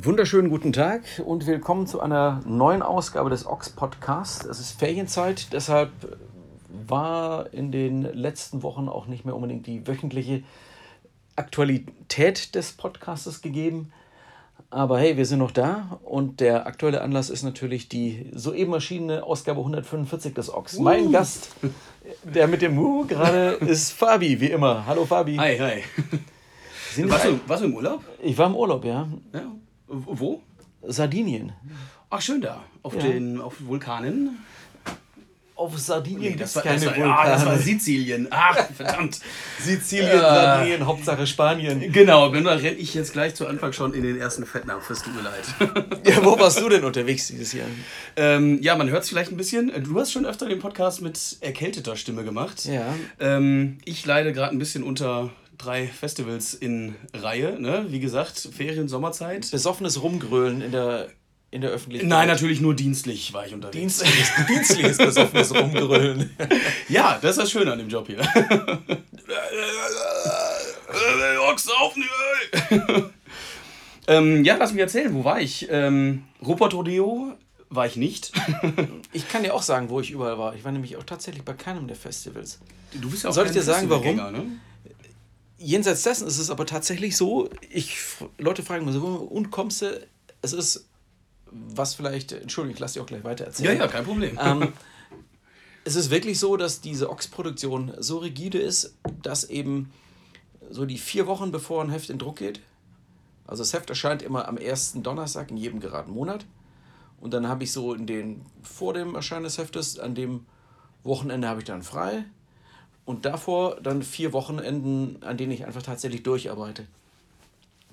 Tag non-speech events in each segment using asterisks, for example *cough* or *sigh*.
Wunderschönen guten Tag und willkommen zu einer neuen Ausgabe des Ox Podcasts. Es ist Ferienzeit, deshalb war in den letzten Wochen auch nicht mehr unbedingt die wöchentliche Aktualität des Podcastes gegeben. Aber hey, wir sind noch da und der aktuelle Anlass ist natürlich die soeben erschienene Ausgabe 145 des Ox. Uh. Mein Gast, der mit dem Mu gerade *laughs* ist Fabi, wie immer. Hallo Fabi. Hi, hi. warst, du, warst du im Urlaub? Ich war im Urlaub, ja. ja. Wo? Sardinien. Ach, schön da. Auf ja. den auf Vulkanen. Auf Sardinien nee, das war, keine das war, Vulkane. Ah, das war Sizilien. Ach, verdammt. *laughs* Sizilien, äh, Sardinien, Hauptsache Spanien. Genau, dann renne ich jetzt gleich zu Anfang schon in den ersten Fettnapf. Es tut mir leid. *laughs* ja, wo warst du denn unterwegs dieses Jahr? Ähm, ja, man hört es vielleicht ein bisschen. Du hast schon öfter den Podcast mit erkälteter Stimme gemacht. Ja. Ähm, ich leide gerade ein bisschen unter drei Festivals in Reihe. Ne? Wie gesagt, Ferien, Sommerzeit. Besoffenes Rumgrölen in der, in der Öffentlichkeit. Nein, natürlich nur dienstlich war ich unterwegs. Dienstliches, *laughs* dienstliches besoffenes Rumgrölen. *laughs* ja, das ist das Schöne an dem Job hier. Ochs auf, ähm, Ja, lass mich erzählen, wo war ich? Ähm, Rupert Rodeo war ich nicht. *laughs* ich kann dir auch sagen, wo ich überall war. Ich war nämlich auch tatsächlich bei keinem der Festivals. Du bist ja auch Soll ich dir sagen, warum? Ne? Jenseits dessen ist es aber tatsächlich so, ich, Leute fragen mich so, und kommst du, es ist, was vielleicht, Entschuldigung, ich lasse dir auch gleich weiter erzählen. Ja, ja, kein Problem. Ähm, *laughs* es ist wirklich so, dass diese Ochs-Produktion so rigide ist, dass eben so die vier Wochen bevor ein Heft in Druck geht, also das Heft erscheint immer am ersten Donnerstag in jedem geraden Monat. Und dann habe ich so in den, vor dem Erscheinen des Heftes, an dem Wochenende habe ich dann frei. Und davor dann vier Wochenenden, an denen ich einfach tatsächlich durcharbeite.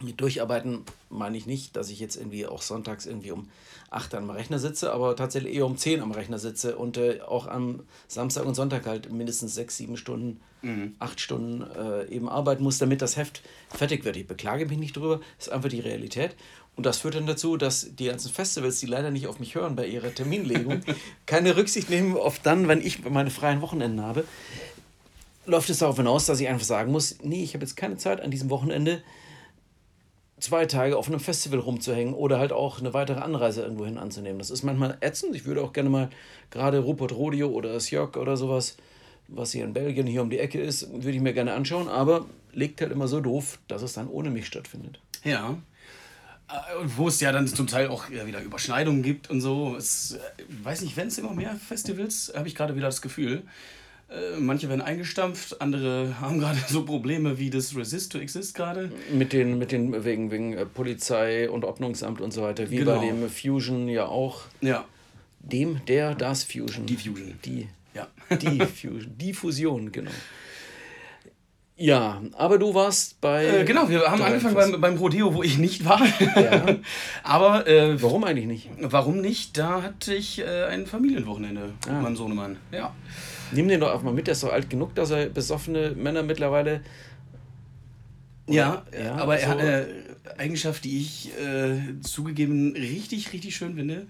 Mit Durcharbeiten meine ich nicht, dass ich jetzt irgendwie auch sonntags irgendwie um 8 am Rechner sitze, aber tatsächlich eher um 10 am Rechner sitze und äh, auch am Samstag und Sonntag halt mindestens 6, 7 Stunden, mhm. 8 Stunden äh, eben arbeiten muss, damit das Heft fertig wird. Ich beklage mich nicht drüber, das ist einfach die Realität. Und das führt dann dazu, dass die ganzen Festivals, die leider nicht auf mich hören bei ihrer Terminlegung, *laughs* keine Rücksicht nehmen auf dann, wenn ich meine freien Wochenenden habe läuft es darauf hinaus, dass ich einfach sagen muss, nee, ich habe jetzt keine Zeit an diesem Wochenende zwei Tage auf einem Festival rumzuhängen oder halt auch eine weitere Anreise irgendwohin anzunehmen. Das ist manchmal ätzend. Ich würde auch gerne mal gerade Rupert Rodeo oder Sjörg oder sowas, was hier in Belgien hier um die Ecke ist, würde ich mir gerne anschauen, aber legt halt immer so doof, dass es dann ohne mich stattfindet. Ja. Äh, wo es ja dann zum Teil auch wieder Überschneidungen gibt und so. Es, äh, weiß nicht, wenn es immer mehr Festivals, habe ich gerade wieder das Gefühl. Äh, manche werden eingestampft, andere *laughs* haben gerade so Probleme wie das Resist to Exist gerade. Mit den, mit den wegen, wegen äh, Polizei und Ordnungsamt und so weiter, wie genau. bei dem Fusion ja auch. Ja. Dem, der, das Fusion. Die Fusion. Die. Ja. Die *laughs* Fusion. Die Fusion, genau. Ja, aber du warst bei. Äh, genau, wir haben angefangen beim, beim Rodeo, wo ich nicht war. Ja. *laughs* aber. Äh, warum eigentlich nicht? Warum nicht? Da hatte ich äh, ein Familienwochenende ah. mit meinem Sohnemann. Ja. Nimm den doch auch mal mit, der ist doch alt genug, dass er besoffene Männer mittlerweile. Ja, ja, aber so. er hat eine Eigenschaft, die ich äh, zugegeben richtig, richtig schön finde.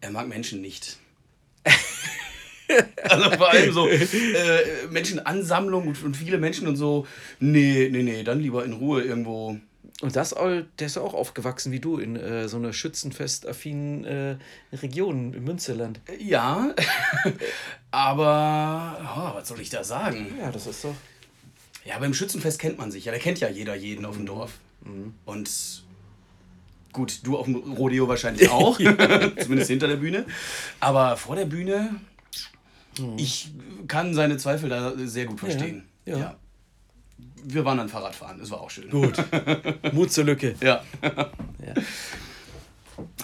Er mag Menschen nicht. *laughs* also vor allem so äh, Menschenansammlung und, und viele Menschen und so. Nee, nee, nee, dann lieber in Ruhe irgendwo und das, der ist auch aufgewachsen wie du in äh, so einer schützenfestaffinen äh, Region im Münsterland. Ja, *laughs* aber oh, was soll ich da sagen? Ja, das ist doch. Ja, beim Schützenfest kennt man sich. Ja, da kennt ja jeder jeden auf dem mhm. Dorf. Mhm. Und gut, du auf dem Rodeo wahrscheinlich *laughs* auch, zumindest hinter der Bühne. Aber vor der Bühne, mhm. ich kann seine Zweifel da sehr gut verstehen. ja. ja. ja wir waren dann Fahrradfahren, das war auch schön. Gut. *laughs* Mut zur Lücke. Ja. ja.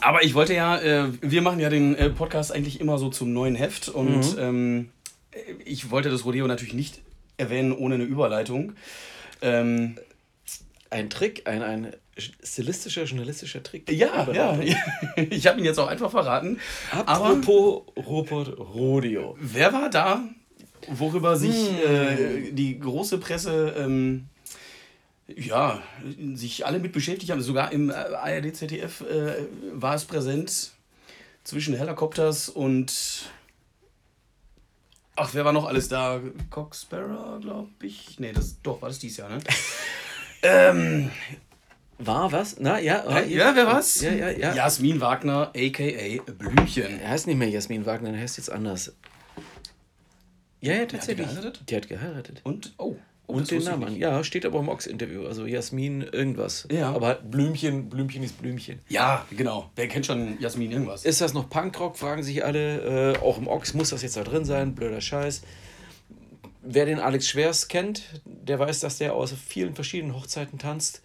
Aber ich wollte ja, äh, wir machen ja den äh, Podcast eigentlich immer so zum neuen Heft und mhm. ähm, ich wollte das Rodeo natürlich nicht erwähnen ohne eine Überleitung. Ähm, ein Trick, ein, ein stilistischer, journalistischer Trick. Ja, ja. *laughs* Ich habe ihn jetzt auch einfach verraten. Apropos Robert Rodeo. Wer war da, worüber sich hm. äh, die große Presse ähm, ja, sich alle mit beschäftigt haben? Sogar im äh, ARD ZDF äh, war es präsent zwischen Helikopters und Ach, wer war noch alles da? Cox glaube ich. Nee, das doch, war das dieses Jahr, ne? *laughs* ähm, war was? Na, ja. Ja, ja wer was? Ja, ja, ja. Jasmin Wagner, a.k.a. Blümchen. Er heißt nicht mehr Jasmin Wagner, er heißt jetzt anders. Ja, ja, tatsächlich. Die hat geheiratet? Die hat geheiratet. Und, oh. oh und den Namen. Ja, steht aber im Ox-Interview. Also Jasmin irgendwas. Ja. Aber halt Blümchen, Blümchen ist Blümchen. Ja, genau. Wer kennt schon Jasmin irgendwas? Ist das noch Punkrock, fragen sich alle. Äh, auch im Ox muss das jetzt da drin sein. Blöder Scheiß. Wer den Alex Schwers kennt, der weiß, dass der aus vielen verschiedenen Hochzeiten tanzt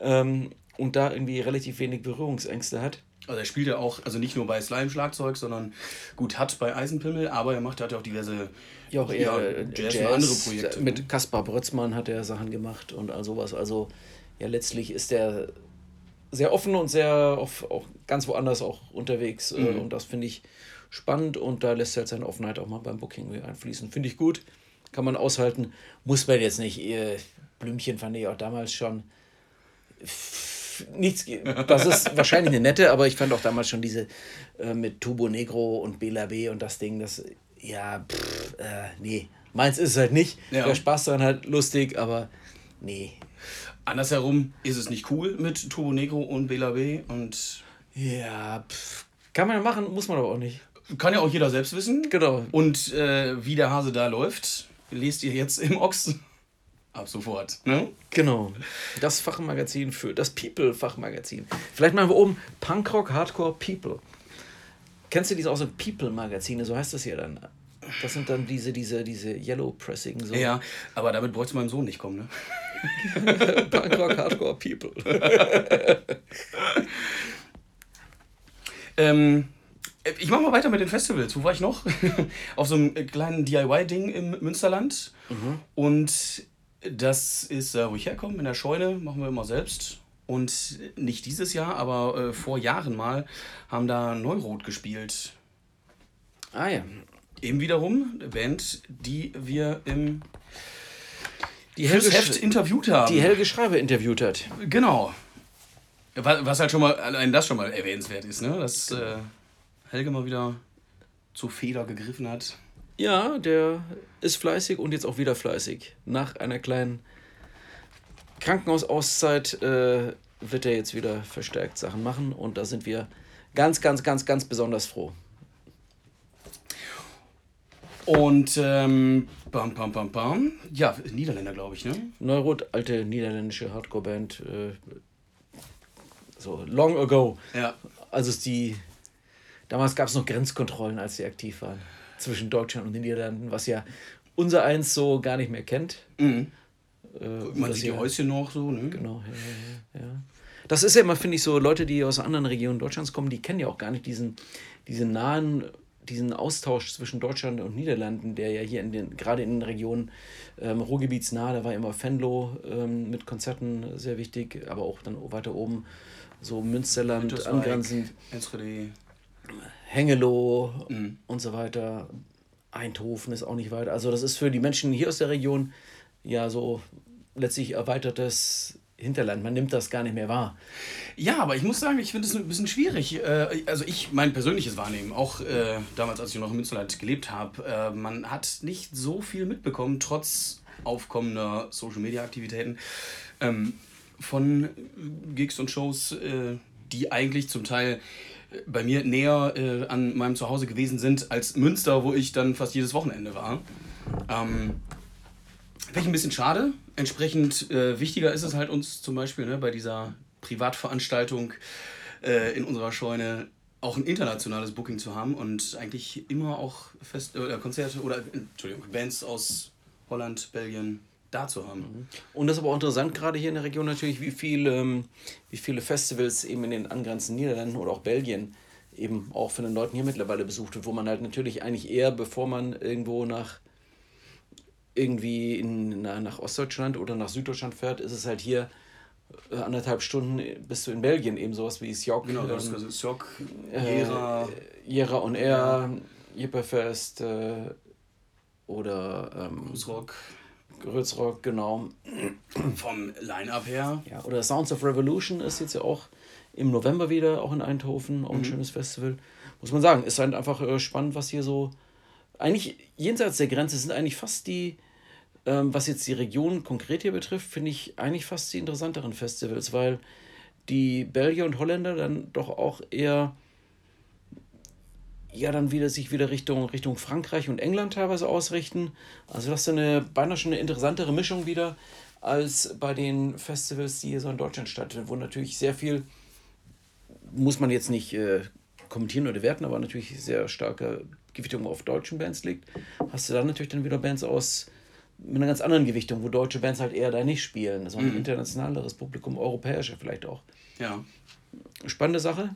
ähm, und da irgendwie relativ wenig Berührungsängste hat. Also er spielt ja auch, also nicht nur bei Slime-Schlagzeug, sondern gut hat bei Eisenpimmel, aber er macht, hat ja auch diverse ja, auch eher ja, Jazz, Jazz, und andere Projekte. Mit? Kaspar Brötzmann hat er Sachen gemacht und all sowas. Also ja, letztlich ist er sehr offen und sehr auf, auch ganz woanders auch unterwegs. Äh, mhm. Und das finde ich spannend und da lässt er halt seine Offenheit auch mal beim Booking einfließen. Finde ich gut, kann man aushalten. Muss man jetzt nicht. Blümchen fand ich auch damals schon nichts. Das ist *laughs* wahrscheinlich eine nette, aber ich fand auch damals schon diese äh, mit Turbo Negro und Bela B und das Ding, das, ja, pff, äh, nee. Meins ist es halt nicht. Ja. Der Spaß daran halt lustig, aber nee. Andersherum ist es nicht cool mit Turbo Negro und Bela B und. Ja, pff, kann man machen, muss man aber auch nicht. Kann ja auch jeder selbst wissen. Genau. Und äh, wie der Hase da läuft, lest ihr jetzt im Ochs ab sofort. Ne? Genau. Das Fachmagazin für das People-Fachmagazin. Vielleicht machen wir oben Punkrock, Hardcore, People. Kennst du diese auch so People-Magazine? So heißt das hier dann. Das sind dann diese, diese, diese Yellow Pressing. So. Ja, aber damit bräuchte mein Sohn nicht kommen, ne? *laughs* Punkrock, Hardcore, People. *laughs* ähm, ich mache mal weiter mit den Festivals. Wo war ich noch? *laughs* Auf so einem kleinen DIY-Ding im Münsterland. Mhm. Und das ist, äh, wo ich herkomme, in der Scheune, machen wir immer selbst. Und nicht dieses Jahr, aber äh, vor Jahren mal haben da Neurot gespielt. Ah ja. Eben wiederum eine Band, die wir im die Helge Heft interviewt haben. Die Helge Schreiber interviewt hat. Genau. Was halt schon mal, allein das schon mal erwähnenswert ist, ne? Dass äh, Helge mal wieder zur Feder gegriffen hat. Ja, der ist fleißig und jetzt auch wieder fleißig. Nach einer kleinen Krankenhausauszeit äh, wird er jetzt wieder verstärkt Sachen machen und da sind wir ganz, ganz, ganz, ganz besonders froh. Und ähm, bam, bam, bam, bam. Ja, Niederländer, glaube ich, ne? Neurot, alte niederländische Hardcore-Band. Äh, so long ago. Ja. Also ist die. Damals gab es noch Grenzkontrollen, als sie aktiv waren zwischen Deutschland und den Niederlanden, was ja unser eins so gar nicht mehr kennt. Mhm. Äh, Man sieht die Häuschen noch so, ne? Genau, ja, ja, ja. Das ist ja immer, finde ich, so, Leute, die aus anderen Regionen Deutschlands kommen, die kennen ja auch gar nicht diesen, diesen nahen, diesen Austausch zwischen Deutschland und Niederlanden, der ja hier in den, gerade in den Regionen ähm, Ruhrgebietsnah, da war immer Venlo ähm, mit Konzerten sehr wichtig, aber auch dann weiter oben so Münsterland angrenzend. Enschede. Hengelo mhm. und so weiter. Eindhoven ist auch nicht weit. Also das ist für die Menschen hier aus der Region ja so letztlich erweitertes Hinterland. Man nimmt das gar nicht mehr wahr. Ja, aber ich muss sagen, ich finde es ein bisschen schwierig. Äh, also ich, mein persönliches Wahrnehmen, auch äh, damals, als ich noch in Münsterland gelebt habe, äh, man hat nicht so viel mitbekommen, trotz aufkommender Social-Media-Aktivitäten ähm, von Gigs und Shows, die eigentlich zum Teil bei mir näher äh, an meinem Zuhause gewesen sind als Münster, wo ich dann fast jedes Wochenende war. Ähm, ich ein bisschen schade. Entsprechend äh, wichtiger ist es halt uns zum Beispiel ne, bei dieser Privatveranstaltung äh, in unserer Scheune auch ein internationales Booking zu haben und eigentlich immer auch Fest äh, Konzerte oder Entschuldigung, Bands aus Holland, Belgien, da zu haben. Mhm. Und das ist aber auch interessant, gerade hier in der Region natürlich, wie, viel, ähm, wie viele Festivals eben in den angrenzenden Niederlanden oder auch Belgien eben auch von den Leuten hier mittlerweile besucht wird, wo man halt natürlich eigentlich eher, bevor man irgendwo nach irgendwie in, na, nach Ostdeutschland oder nach Süddeutschland fährt, ist es halt hier äh, anderthalb Stunden bist du in Belgien, eben sowas wie Sjok. Genau, das ähm, ist Sjok, äh, Jera. Jera on Air, Jipperfest äh, oder ähm, Grüßrock. Grützrock, genau. Vom Line-Up her. Ja, oder Sounds of Revolution ist jetzt ja auch im November wieder, auch in Eindhoven, auch ein schönes Festival. Muss man sagen, ist halt einfach äh, spannend, was hier so. Eigentlich jenseits der Grenze sind eigentlich fast die, ähm, was jetzt die Region konkret hier betrifft, finde ich eigentlich fast die interessanteren Festivals, weil die Belgier und Holländer dann doch auch eher ja dann wieder sich wieder Richtung, Richtung Frankreich und England teilweise ausrichten. Also das ist eine beinahe schon eine interessantere Mischung wieder als bei den Festivals, die hier so in Deutschland stattfinden, wo natürlich sehr viel, muss man jetzt nicht äh, kommentieren oder werten, aber natürlich sehr starke Gewichtung auf deutschen Bands liegt. Hast du dann natürlich dann wieder Bands aus mit einer ganz anderen Gewichtung, wo deutsche Bands halt eher da nicht spielen, sondern ein internationaleres Publikum, europäische vielleicht auch. Ja. Spannende Sache.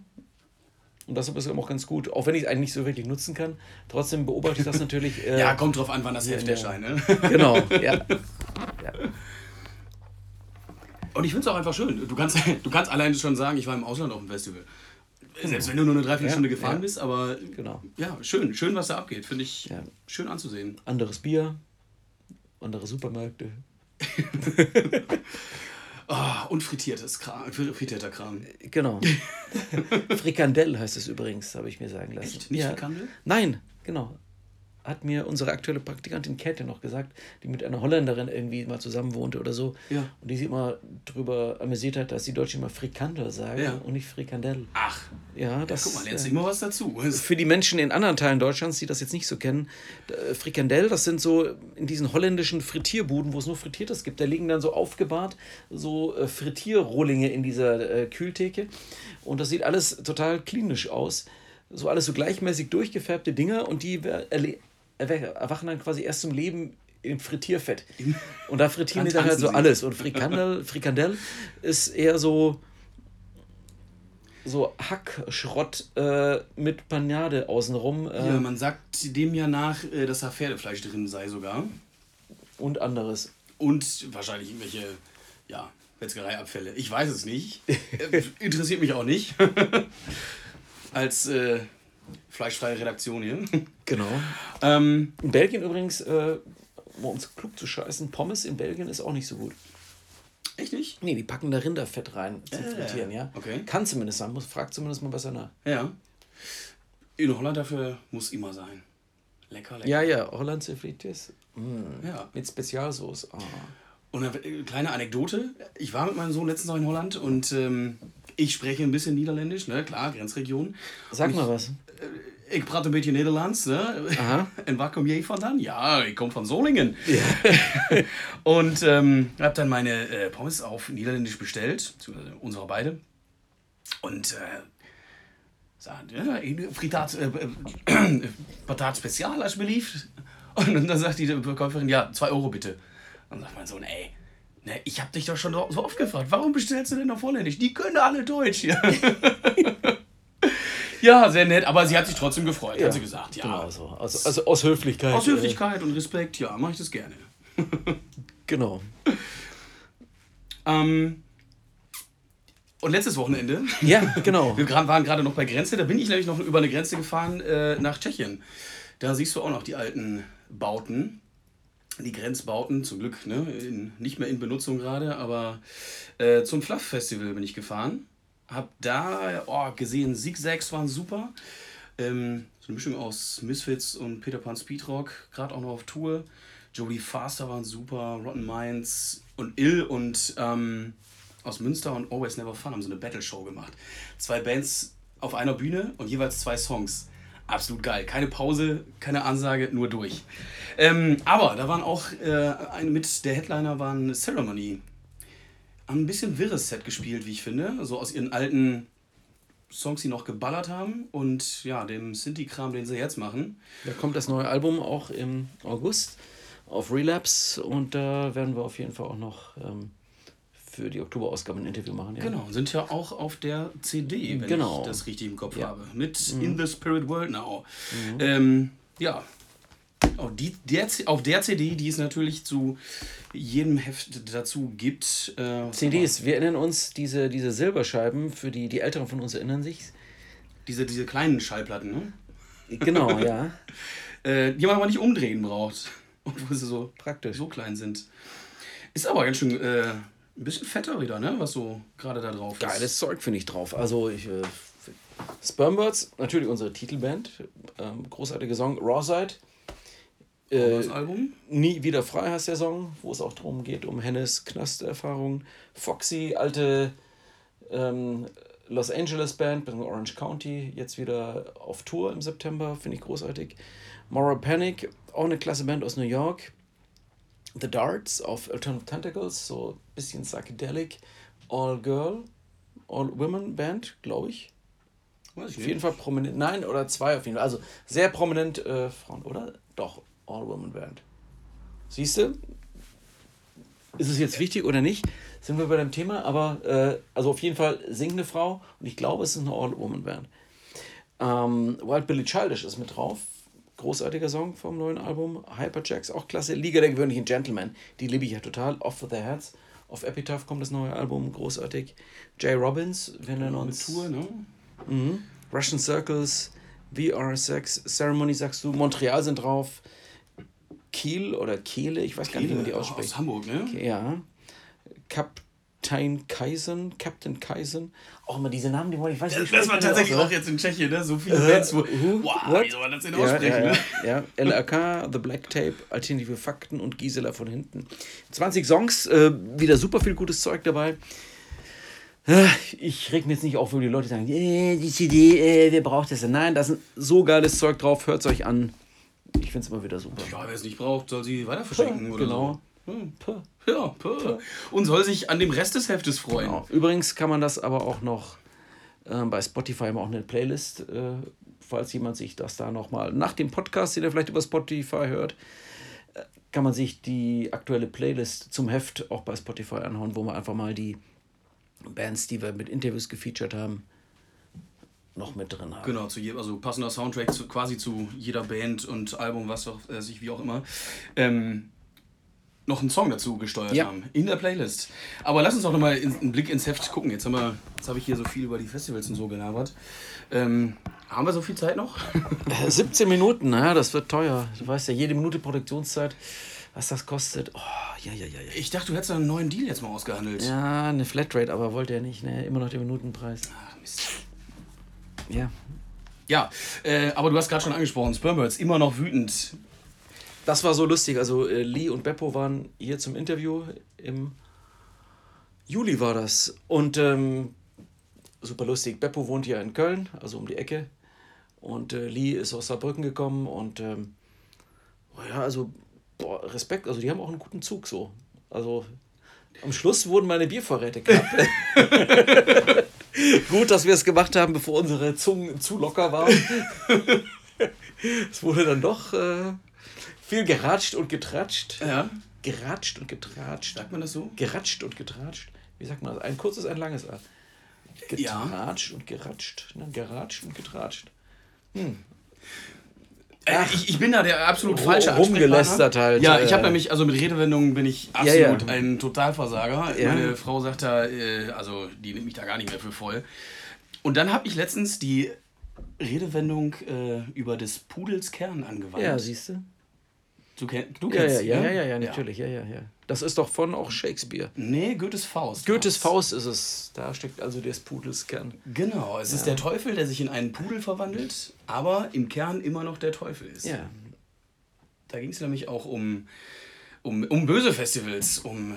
Und das ist auch ganz gut, auch wenn ich es eigentlich nicht so wirklich nutzen kann. Trotzdem beobachte ich das *laughs* natürlich. Äh, Ja, kommt drauf an, wann das Heft ja. erscheint. Ne? *laughs* Genau, ja. *laughs* ja. Und ich finde es auch einfach schön. Du kannst, du kannst alleine schon sagen, ich war im Ausland auf dem Festival. Selbst wenn du nur eine Dreiviertelstunde Ja, gefahren ja. bist, aber Genau. ja, schön, schön, was da abgeht. Finde ich Ja. schön anzusehen. Anderes Bier, andere Supermärkte. Ah, und frittiertes Kram, frittierter Kram. Genau. *laughs* Frikandel heißt es übrigens, habe ich mir sagen lassen. Echt? Nicht Frikandel? Nein, genau. Hat mir unsere aktuelle Praktikantin Käthe noch gesagt, die mit einer Holländerin irgendwie mal zusammen wohnte oder so. Ja. Und die sich immer drüber amüsiert hat, dass die Deutschen immer Frikandel sagen Ja. und nicht Frikandel. Ach, Ja, das guck mal, lernst du immer was dazu. *laughs* für die Menschen in anderen Teilen Deutschlands, die das jetzt nicht so kennen, äh, Frikandel, das sind so in diesen holländischen Frittierbuden, wo es nur Frittiertes gibt, da liegen dann so aufgebahrt so äh, Frittierrohlinge in dieser äh, Kühltheke und das sieht alles total klinisch aus. So alles so gleichmäßig durchgefärbte Dinger und die erwachen dann quasi erst zum Leben im Frittierfett. Und da frittieren die Dann halt so alles. Und Frikandel, Frikandel ist eher so, so Hackschrott äh, mit Panade außenrum äh, Ja, man sagt dem ja nach, äh, dass da Pferdefleisch drin sei sogar. und anderes. Und wahrscheinlich irgendwelche, ja, Metzgereiabfälle. Ich weiß es nicht. Äh, Interessiert mich auch nicht. *laughs* Als äh, fleischfreie Redaktion hier. *laughs* Genau. ähm, In Belgien übrigens, äh, um uns klug zu scheißen, Pommes in Belgien ist auch nicht so gut. echt nicht? Nee, die packen da Rinderfett rein zum Äh, Frittieren, ja. okay. Kann zumindest sein, muss, fragt zumindest mal besser nach. Ja. In Holland dafür muss immer sein. Lecker, lecker. Ja, ja, Hollandse Frites. Mm, Ja. Mit Spezialsoße. Ah. Und eine kleine Anekdote. Ich war mit meinem Sohn letztens noch in Holland und ähm, ich spreche ein bisschen Niederländisch, ne? Klar, Grenzregion. Sag mal was. Ik praat een beetje Nederlands. Ne? Aha. En waar kom jij vandaan? Ja, ich komme von Solingen. *laughs* und ähm, habe dann meine äh, Pommes auf Niederländisch bestellt, beziehungsweise unsere beide. Und äh, sagt, ja, Fritat, äh, äh, *clears throat* Patat Spezial, alsjeblieft. Und dann sagt die Verkäuferin, ja, 2 Euro bitte. Und dann sagt mein Sohn, ey, ne, ich habe dich doch schon so oft gefragt, warum bestellst du denn auf Holländisch? Die können alle Deutsch hier. *laughs* ja, sehr nett, aber sie hat sich trotzdem gefreut, hat sie gesagt. Ja, Genau so. Also, also aus Höflichkeit. aus Höflichkeit und Respekt, ja, mache ich das gerne. Äh, *laughs* genau. Ähm, und letztes Wochenende, Ja, genau. *laughs* wir waren gerade noch bei Grenze, da bin ich nämlich noch über eine Grenze gefahren äh, nach Tschechien. Da siehst du auch noch die alten Bauten, die Grenzbauten, zum Glück ne, in, nicht mehr in Benutzung gerade, aber äh, zum Fluff Festival bin ich gefahren. Hab da oh, gesehen, Zigzags waren super. Ähm, so eine Mischung aus Misfits und Peter Pan Speedrock, gerade auch noch auf Tour. Jodie Faster waren super, Rotten Minds und Ill und ähm, aus Münster und Always Never Fun haben so eine Battle-Show gemacht. Zwei Bands auf einer Bühne und jeweils zwei Songs. Absolut geil. Keine Pause, keine Ansage, nur durch. Ähm, aber da waren auch äh, ein, mit der Headliner waren Ceremony. Haben ein bisschen wirres Set gespielt, wie ich finde. So aus ihren alten Songs, die noch geballert haben und ja, dem Sinti-Kram, den sie jetzt machen. Da kommt das neue Album auch im August auf Relapse und da werden wir auf jeden Fall auch noch ähm, für die Oktoberausgabe ein Interview machen. Ja. Genau, sind ja auch auf der CD, wenn Genau. ich das richtig im Kopf Ja. habe. Mit In the Spirit World Now. Ähm, ja, Auf, die, der, auf der CD, die es natürlich zu jedem Heft dazu gibt. Äh, CDs, wir erinnern uns, diese, diese Silberscheiben, für die, die Älteren von uns erinnern sich. Diese, diese kleinen Schallplatten, ne? Genau, *laughs* ja. äh, die man aber nicht umdrehen braucht. *laughs* Obwohl sie so praktisch so klein sind. Ist aber ganz schön äh, ein bisschen fetter wieder, ne? Was so gerade da drauf ist. Geiles Zeug finde ich drauf. Also ich. Äh, Spermbirds, natürlich unsere Titelband. Ähm, großartige Song. Rawside. Äh, das Album? Nie wieder frei heißt der Song, wo es auch darum geht, um Hennes Knasterfahrungen. Foxy, alte ähm, Los Angeles Band, Orange County, jetzt wieder auf Tour im September, finde ich großartig. Moral Panic, auch eine klasse Band aus New York. The Darts auf Alternative Tentacles, so ein bisschen psychedelic. All Girl, All Women Band, glaube ich. Weiß ich auf jeden Fall prominent. Nein, oder zwei auf jeden Fall. Also sehr prominent äh, Frauen, oder? Doch, All Women Band. Siehst du? Ist es jetzt wichtig oder nicht? Sind wir bei dem Thema, aber äh, also auf jeden Fall singende Frau und ich glaube, es ist eine All Woman Band. Ähm, Wild Billy Childish ist mit drauf. Großartiger Song vom neuen Album. Hyperjacks, auch klasse. Liga der gewöhnlichen Gentlemen, die liebe ich ja total. Off with the Heads. Auf Epitaph kommt das neue Album, großartig. Jay Robbins, wir nennen uns. Tour, ne? Mhm. Russian Circles, VR6, Ceremony sagst du, Montreal sind drauf. Kiel oder Kehle, ich weiß Kehle, gar nicht, wie man die ausspricht. Aus Hamburg, ne? Ja. Captain Kaisen, Captain Kaisen. Auch immer diese Namen, die wollte ich weiß nicht. Das, das war tatsächlich auch, auch jetzt in Tschechien, ne? So viele uh, Bands, wo. Uh, wow, what? wie soll man das denn ja, aussprechen? Ja, ne? ja, ja. LRK, The Black Tape, Alternative Fakten und Gisela von hinten. 20 Songs, äh, wieder super viel gutes Zeug dabei. Äh, ich reg mir jetzt nicht auf, wo die Leute sagen, äh, die CD, äh, wer braucht das denn? Nein, da ist so geiles Zeug drauf, hört es euch an. Ich finde es immer wieder super. Ja, wer es nicht braucht, soll sie weiter verschenken ja, genau. so. Hm. Ja, puh. Und soll sich an dem Rest des Heftes freuen. Genau. Übrigens kann man das aber auch noch äh, bei Spotify haben auch eine Playlist, äh, falls jemand sich das da nochmal nach dem Podcast, den er vielleicht über Spotify hört, äh, kann man sich die aktuelle Playlist zum Heft auch bei Spotify anhauen, wo man einfach mal die Bands, die wir mit Interviews gefeatured haben, noch mit drin haben. Genau, zu je, also passender Soundtrack zu, quasi zu jeder Band und Album, was auch äh, sich wie auch immer. Ähm, noch einen Song dazu gesteuert ja. haben in der Playlist. Aber lass uns doch nochmal einen Blick ins Heft gucken. Jetzt, haben wir, jetzt habe ich hier so viel über die Festivals und so gelabert. Ähm, haben wir so viel Zeit noch? *laughs* 17 Minuten, naja, das wird teuer. Du weißt ja, jede Minute Produktionszeit was das kostet. Oh, ja, ja, ja, ja. Ich dachte, du hättest einen neuen Deal jetzt mal ausgehandelt. Ja, eine Flatrate, aber wollte er nicht. Ne? Immer noch den Minutenpreis. Ach, Mist. Ja. Ja, äh, aber du hast gerade schon angesprochen, Spermbirds, immer noch wütend. Das war so lustig. Also äh, Lee und Beppo waren hier zum Interview im Juli war das. Und ähm, super lustig. Beppo wohnt hier in Köln, also um die Ecke. Und äh, Lee ist aus Saarbrücken gekommen und ähm, oh ja, also boah, Respekt, also die haben auch einen guten Zug so. Also am Schluss wurden meine Biervorräte knapp. *laughs* Gut, dass wir es gemacht haben, bevor unsere Zungen zu locker waren. *laughs* es wurde dann doch äh, viel geratscht und getratscht. Ja. Geratscht und getratscht. Sagt man das so? Geratscht und getratscht. Wie sagt man das? Ein kurzes, ein langes A. Getratscht ja. und geratscht. Ne? Geratscht und getratscht. Hm. Ach, ich, ich, bin da der absolut falsche Rumgelästert halt. Ja, ich habe äh. nämlich, also mit Redewendungen bin ich absolut ja, ja. ein Totalversager. Ja. Meine Frau sagt da, äh, also die nimmt mich da gar nicht mehr für voll. Und dann habe ich letztens die Redewendung äh, über des Pudels Kern angewandt. Ja, siehst du. Du, kenn, du kennst ja, ja, ja, ja, ja, natürlich, ja. ja, ja, Das ist doch von auch Shakespeare. Nee, Goethes Faust. Goethes Faust ist es. Da steckt also des Pudels Kern. Genau, es ja. ist der Teufel, der sich in einen Pudel verwandelt, aber im Kern immer noch der Teufel ist. Ja. Da ging es nämlich auch um, um, um böse Festivals, um äh,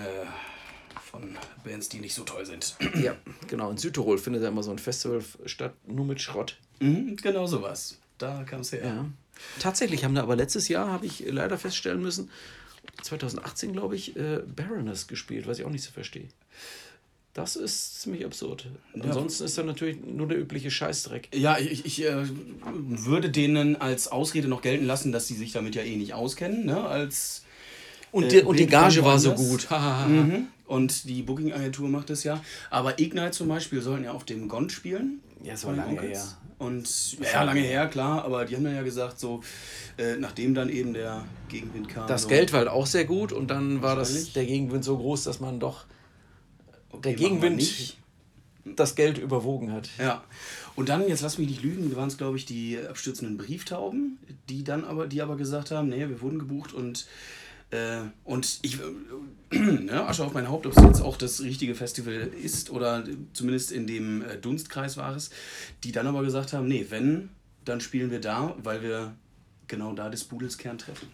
von Bands, die nicht so toll sind. Ja, genau. In Südtirol findet ja immer so ein Festival statt, nur mit Schrott. Mhm, genau sowas. Da kam es her. Ja. Tatsächlich haben da aber letztes Jahr, habe ich leider feststellen müssen, 2018 glaube ich, äh, Baroness gespielt, was ich auch nicht so verstehe. Das ist ziemlich absurd. Ja. Ansonsten ist da natürlich nur der übliche Scheißdreck. Ja, ich, ich äh, würde denen als Ausrede noch gelten lassen, dass sie sich damit ja eh nicht auskennen, ne? Als und, die, äh, und die Gage war so gut. mhm. Und die Booking-Agentur macht es ja. Aber Ignite zum Beispiel sollen ja auf dem Gond spielen. Ja, so lange her. Und ja, lange her, klar, aber die haben dann ja gesagt, so, äh, nachdem dann eben der Gegenwind kam. Das so, Geld war halt auch sehr gut und dann war das, der Gegenwind so groß, dass man doch okay, der Gegenwind das Geld überwogen hat. Ja. Und dann, jetzt lass mich nicht lügen, waren es, glaube ich, die abstürzenden Brieftauben, die dann aber, die aber gesagt haben, nee, wir wurden gebucht und und ich, äh, *clears throat* ne, Asche auf mein Haupt, ob es jetzt auch das richtige Festival ist oder zumindest in dem äh, Dunstkreis war es, die dann aber gesagt haben, nee, wenn, dann spielen wir da, weil wir genau da des Budels Kern treffen.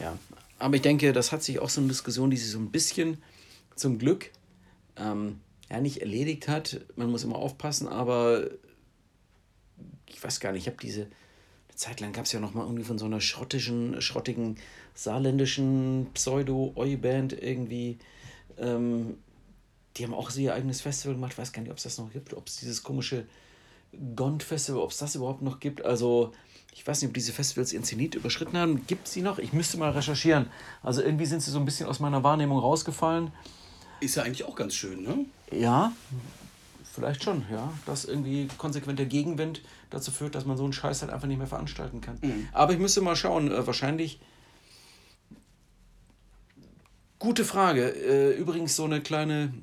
Ja, aber ich denke, das hat sich auch so eine Diskussion, die sich so ein bisschen zum Glück ähm, ja, nicht erledigt hat. Man muss immer aufpassen, aber ich weiß gar nicht, ich habe diese eine Zeit lang gab es ja noch mal irgendwie von so einer schrottischen, schrottigen saarländischen Pseudo-Oi-Band irgendwie. Ähm, die haben auch so ihr eigenes Festival gemacht. Ich weiß gar nicht, ob es das noch gibt, ob es dieses komische Gond-Festival, ob es das überhaupt noch gibt. Also, ich weiß nicht, ob diese Festivals ihren Zenit überschritten haben. Gibt es die noch? Ich müsste mal recherchieren. Also, irgendwie sind sie so ein bisschen aus meiner Wahrnehmung rausgefallen. Ist ja eigentlich auch ganz schön, ne? Ja, vielleicht schon, ja. Dass irgendwie konsequenter Gegenwind dazu führt, dass man so einen Scheiß halt einfach nicht mehr veranstalten kann. Mhm. Aber ich müsste mal schauen, äh, wahrscheinlich Gute Frage. Äh, übrigens so eine kleine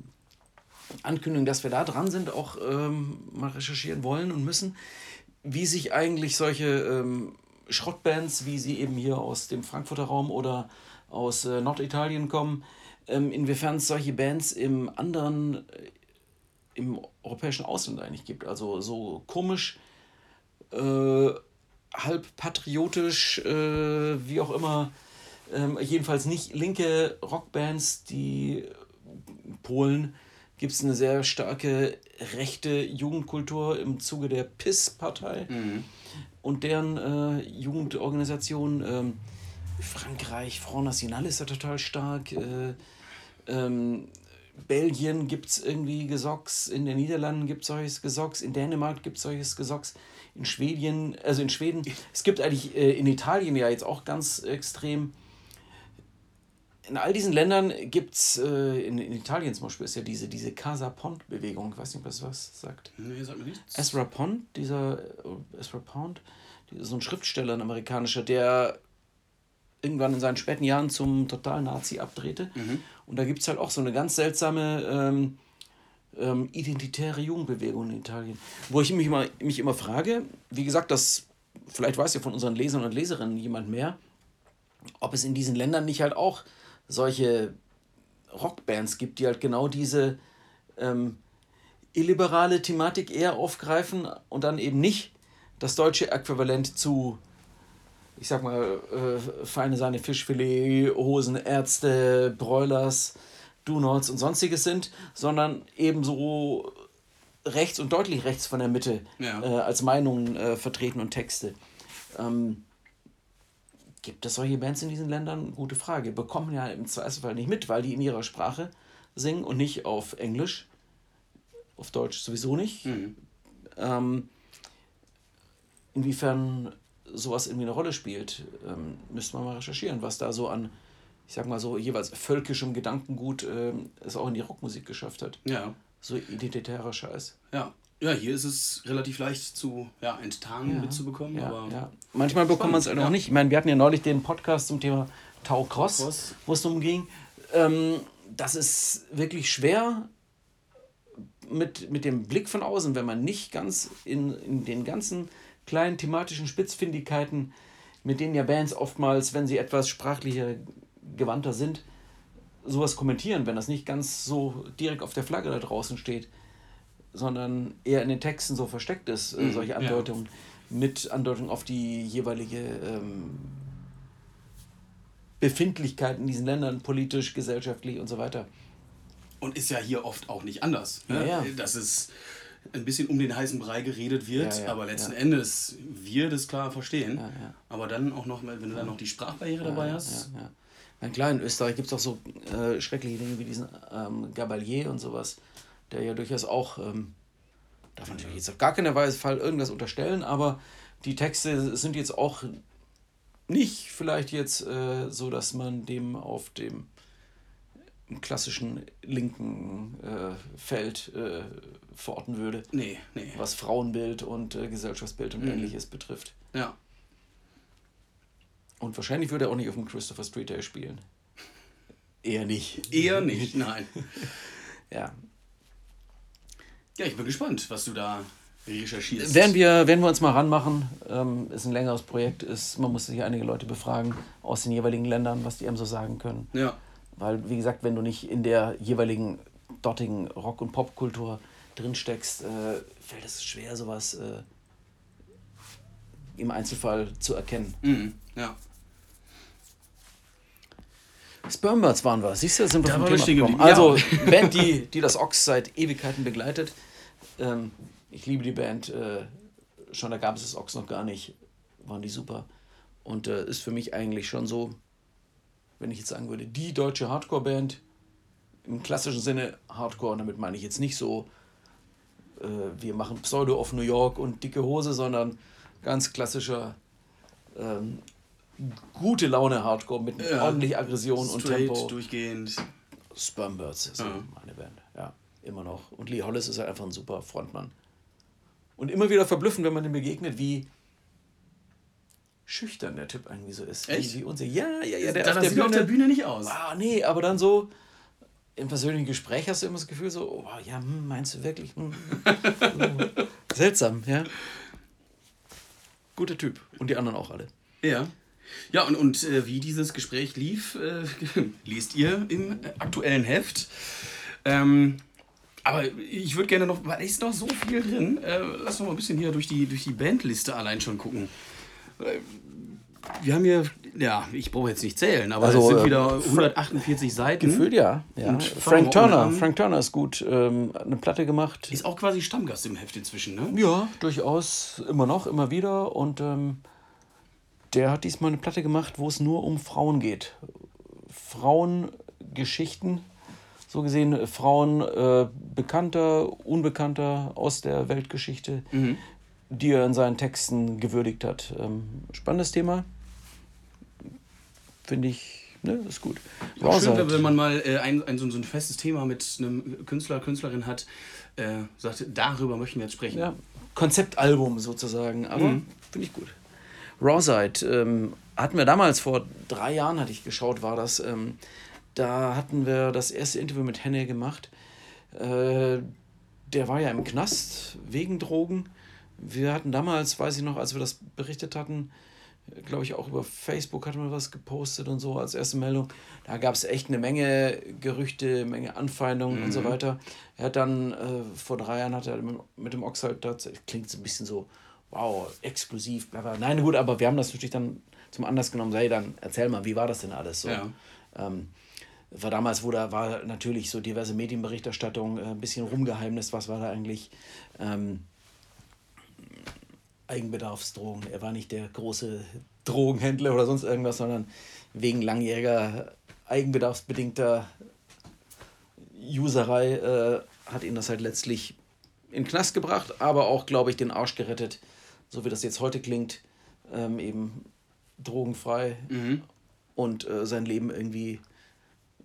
Ankündigung, dass wir da dran sind, auch ähm, mal recherchieren wollen und müssen, wie sich eigentlich solche ähm, Schrottbands, wie sie eben hier aus dem Frankfurter Raum oder aus äh, Norditalien kommen, ähm, inwiefern es solche Bands im anderen, äh, im europäischen Ausland eigentlich gibt. Also so komisch, äh, halb patriotisch, äh, wie auch immer ähm, jedenfalls nicht linke Rockbands, die Polen gibt es eine sehr starke rechte Jugendkultur im Zuge der PIS-Partei mhm. und deren äh, Jugendorganisation. Ähm, Frankreich, Front National ist da total stark. Äh, ähm, Belgien gibt es irgendwie Gesocks, in den Niederlanden gibt es solches Gesocks, in Dänemark gibt es solches Gesocks, in Schweden, also in Schweden, es gibt eigentlich äh, in Italien ja jetzt auch ganz extrem in all diesen Ländern gibt es, äh, in, in Italien zum Beispiel ist ja diese, diese Casa Pont-Bewegung, ich weiß nicht, was was sagt. Nee, sagt mir nichts. Ezra Pont, dieser, äh, Ezra Pont, so ein Schriftsteller, ein amerikanischer, der irgendwann in seinen späten Jahren zum Total-Nazi abdrehte. Mhm. Und da gibt es halt auch so eine ganz seltsame ähm, ähm, identitäre Jugendbewegung in Italien. Wo ich mich immer, mich immer frage, wie gesagt, das, vielleicht weiß ja von unseren Lesern und Leserinnen jemand mehr, ob es in diesen Ländern nicht halt auch solche Rockbands gibt, die halt genau diese ähm, illiberale Thematik eher aufgreifen und dann eben nicht das deutsche Äquivalent zu, ich sag mal, äh, feine Sahne, Fischfilet, Hosen, Ärzte, Broilers, Do-Nots und sonstiges sind, sondern eben so rechts und deutlich rechts von der Mitte ja. äh, als Meinungen äh, vertreten und Texte. Ähm, Gibt es solche Bands in diesen Ländern? Gute Frage. Bekommen ja im Zweifelsfall nicht mit, weil die in ihrer Sprache singen und nicht auf Englisch. Auf Deutsch sowieso nicht. Mhm. Ähm, inwiefern sowas irgendwie eine Rolle spielt, ähm, müsste man mal recherchieren, was da so an, ich sag mal so, jeweils völkischem Gedankengut ähm, es auch in die Rockmusik geschafft hat. Ja. So identitärer Scheiß. Ja. Ja, hier ist es relativ leicht zu ja, enttarnen, ja, mitzubekommen. Ja, aber ja. Manchmal bekommt man es halt auch nicht. Ich meine, wir hatten ja neulich den Podcast zum Thema Tau Cross, wo es darum ging. Ähm, das ist wirklich schwer mit, mit dem Blick von außen, wenn man nicht ganz in, in den ganzen kleinen thematischen Spitzfindigkeiten, mit denen ja Bands oftmals, wenn sie etwas sprachlicher gewandter sind, sowas kommentieren, wenn das nicht ganz so direkt auf der Flagge da draußen steht sondern eher in den Texten so versteckt ist, äh, mhm, solche Andeutungen, ja. mit Andeutung auf die jeweilige ähm, Befindlichkeit in diesen Ländern, politisch, gesellschaftlich und so weiter. Und ist ja hier oft auch nicht anders. Ne? Ja, ja. Dass es ein bisschen um den heißen Brei geredet wird, ja, aber letzten Endes wir das klar verstehen. Aber dann auch noch, wenn du dann noch die Sprachbarriere dabei hast. Na klar, in Österreich gibt es auch so äh, schreckliche Dinge wie diesen ähm, Gabalier und sowas der ja durchaus auch, ähm, darf man natürlich jetzt auf gar keinen Fall irgendwas unterstellen, aber die Texte sind jetzt auch nicht vielleicht jetzt äh, so, dass man dem auf dem im klassischen linken äh, Feld äh, verorten würde. Nee, nee. Was Frauenbild und äh, Gesellschaftsbild und Mhm. ähnliches betrifft. Ja. Und wahrscheinlich würde er auch nicht auf dem Christopher Street Day spielen. Eher nicht. Eher *laughs* nicht, nein. *laughs* Ja. Ja, ich bin gespannt, was du da recherchierst. Werden wir, werden wir uns mal ranmachen. Ähm, ist ein längeres Projekt. Ist, man muss sich einige Leute befragen aus den jeweiligen Ländern, was die einem so sagen können. Ja. Weil, wie gesagt, wenn du nicht in der jeweiligen dortigen Rock- und Popkultur drinsteckst, äh, fällt es schwer, sowas äh, im Einzelfall zu erkennen. Mhm. Ja. Spermbirds waren wir. Siehst du, sind wir Da vom Thema gekommen. Also, *laughs* Band, die, die das Ox seit Ewigkeiten begleitet. Ähm, ich liebe die Band. Äh, schon da gab es das Ox noch gar nicht. Waren die super. Und äh, ist für mich eigentlich schon so, wenn ich jetzt sagen würde, die deutsche Hardcore-Band. Im klassischen Sinne Hardcore, und damit meine ich jetzt nicht so, äh, wir machen Pseudo auf New York und dicke Hose, sondern ganz klassischer ähm, gute Laune Hardcore mit Ja. ordentlich Aggression und Tempo. durchgehend. Spermbirds ist Ja. meine Band. Ja, immer noch. Und Lee Hollis ist halt einfach ein super Frontmann. Und immer wieder verblüffend, wenn man ihm begegnet, wie schüchtern der Typ irgendwie so ist. Echt? Wie, wie unsicher. Ja, ja, ja. Der Da auf der, sieht er auf der Bühne nicht aus. Ah, nee, aber dann so im persönlichen Gespräch hast du immer das Gefühl so, oh, ja, hm, meinst du wirklich? Hm, so. *laughs* Seltsam, ja. Guter Typ. Und die anderen auch alle. Ja. Ja, und, und äh, wie dieses Gespräch lief, äh, *laughs* lest ihr im äh, aktuellen Heft. Ähm, aber ich würde gerne noch, weil ist noch so viel drin, äh, lass uns mal ein bisschen hier durch die, durch die Bandliste allein schon gucken. Wir haben hier, ja, ich brauche jetzt nicht zählen, aber Also, es sind äh, wieder 148 Seiten. Gefühlt ja. ja. Frank Turner. an. Frank Turner ist gut. Ähm, hat eine Platte gemacht. Ist auch quasi Stammgast im Heft inzwischen, ne? Ja, durchaus immer noch, immer wieder. Und ähm, der hat diesmal eine Platte gemacht, wo es nur um Frauen geht. Frauengeschichten, so gesehen Frauen äh, bekannter, unbekannter aus der Weltgeschichte, die er in seinen Texten gewürdigt hat. Ähm, spannendes Thema. Finde ich, ne, ist gut. Auch schön, Rawside. wenn, man mal äh, ein, ein, so, ein- so ein festes Thema mit einem Künstler, Künstlerin hat, äh, sagt, darüber möchten wir jetzt sprechen. Ja, Konzeptalbum sozusagen, aber Mhm. finde ich gut. Rawside ähm, hatten wir damals, vor drei Jahren hatte ich geschaut, war das. Ähm, da hatten wir das erste Interview mit Henne gemacht. Äh, der war ja im Knast wegen Drogen. Wir hatten damals, weiß ich noch, als wir das berichtet hatten, glaube ich auch über Facebook hatten wir was gepostet und so als erste Meldung. Da gab es echt eine Menge Gerüchte, Menge Anfeindungen und so weiter. Er hat dann äh, vor drei Jahren hat er mit, dem Ox halt tatsächlich, klingt so ein bisschen so, wow, exklusiv, bla bla. Nein, gut, aber wir haben das natürlich dann zum Anlass genommen, hey, dann erzähl mal, wie war das denn alles so? Ja. Ähm, war damals, wo da war natürlich so diverse Medienberichterstattung, äh, ein bisschen rumgeheimnis, was war da eigentlich ähm, Eigenbedarfsdrogen. Er war nicht der große Drogenhändler oder sonst irgendwas, sondern wegen langjähriger eigenbedarfsbedingter Userei äh, hat ihn das halt letztlich in den Knast gebracht, aber auch, glaube ich, den Arsch gerettet, so wie das jetzt heute klingt, ähm, eben drogenfrei Mhm. und äh, sein Leben irgendwie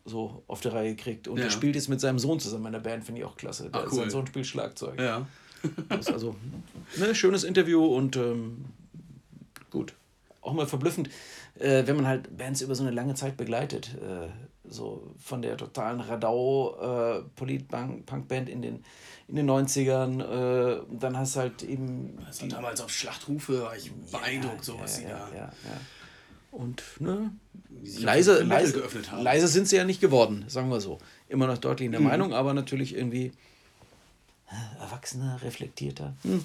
so auf die Reihe gekriegt. Und Ja. er spielt jetzt mit seinem Sohn zusammen in der Band, finde ich auch klasse. Der Ah, ist- cool. Sein Sohn spielt Schlagzeug. Ja. Also ne, schönes Interview und ähm, gut. Auch mal verblüffend, äh, wenn man halt Bands über so eine lange Zeit begleitet. Äh, so von der totalen Radau äh, Polit-Punk-Band in den, in den 90ern. Äh, dann hast du halt eben. Also damals auf Schlachtrufe war ich beeindruckt, so was ja, sie ja, da ja, ja. Und ne, leise, leise, geöffnet haben. leise sind sie ja nicht geworden, sagen wir so. Immer noch deutlich in Mhm. der Meinung, aber natürlich irgendwie erwachsener, reflektierter. Hm.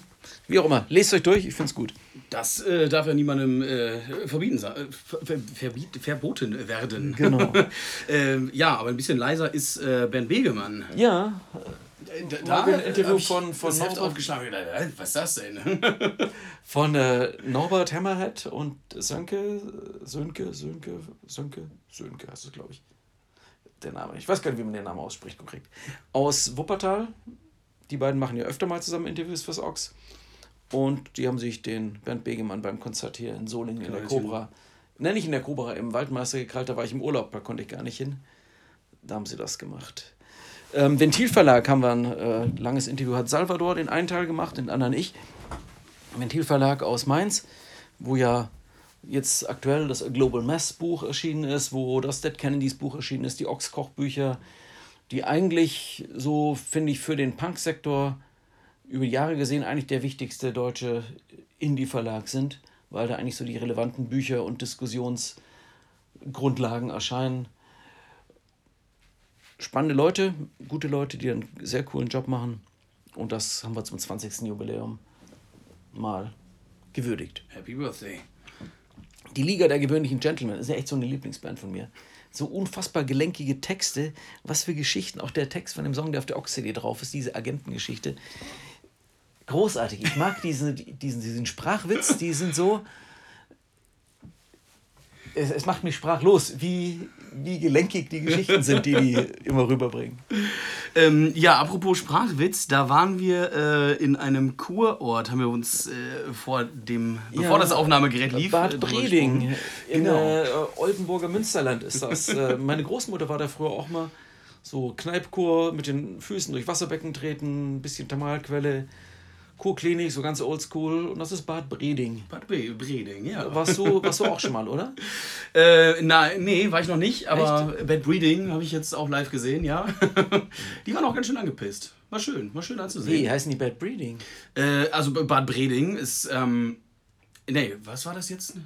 Wie auch immer, lest euch durch, ich finde es gut. Das äh, darf ja niemandem äh, verbieten, äh, ver ver verbiet verboten werden. Genau. *laughs* ähm, ja, aber ein bisschen leiser ist äh, Bernd Begemann. Ja, Äh, Da, da ein Interview von- von Norbert- aufgeschlagen äh, was ist das denn? *laughs* von äh, Norbert Hammerhead und Sönke, Sönke, Sönke, Sönke, Sönke heißt es, glaube ich. Der Name. Ich weiß gar nicht, wie man den Namen ausspricht konkret. Aus Wuppertal. Die beiden machen ja öfter mal zusammen Interviews fürs Ox. Und die haben sich den Bernd Begemann beim Konzert hier in Solingen in der. Cobra, nenne ich in der Cobra, im Waldmeister gekrallt, da war ich im Urlaub, da konnte ich gar nicht hin. Da haben sie das gemacht. Ähm, Ventilverlag haben wir ein äh, langes Interview, hat Salvador den einen Teil gemacht, den anderen ich. Ventilverlag aus Mainz, wo ja jetzt aktuell das Global Mass Buch erschienen ist, wo das Dead Kennedys Buch erschienen ist, die Ochs-Kochbücher, die eigentlich so, finde ich, für den Punk-Sektor über Jahre gesehen eigentlich der wichtigste deutsche Indie-Verlag sind, weil da eigentlich so die relevanten Bücher und Diskussionsgrundlagen erscheinen. Spannende Leute, gute Leute, die einen sehr coolen Job machen. Und das haben wir zum 20. Jubiläum mal gewürdigt. Happy Birthday. Die Liga der gewöhnlichen Gentlemen ist ja echt so eine Lieblingsband von mir. So unfassbar gelenkige Texte, was für Geschichten. Auch der Text von dem Song, der auf der Ox-CD drauf ist, diese Agentengeschichte. Großartig. Ich mag diesen, diesen, diesen Sprachwitz, die sind so. Es, es macht mich sprachlos, wie, wie gelenkig die Geschichten sind, die die *laughs* immer rüberbringen. Ähm, ja, apropos Sprachwitz, da waren wir äh, in einem Kurort, haben wir uns äh, vor dem, bevor Ja, das Aufnahmegerät lief. Bad äh, Breding in Genau. äh, Oldenburger Münsterland ist das. äh, meine Großmutter war da früher auch mal so Kneipkur mit den Füßen durch Wasserbecken treten, ein bisschen Thermalquelle, Kurklinik, so ganz oldschool. Und das ist Bad Breding. Bad Bre- Breding, ja. Warst du, warst du auch *laughs* schon mal, oder? Äh, na, nee, war ich noch nicht, aber Bad Breeding habe ich jetzt auch live gesehen, ja. *laughs* die waren auch ganz schön angepisst. War schön, war schön Wie anzusehen. heißen die Bad Breeding? Äh, also Bad Breding ist, ähm, nee, was war das jetzt?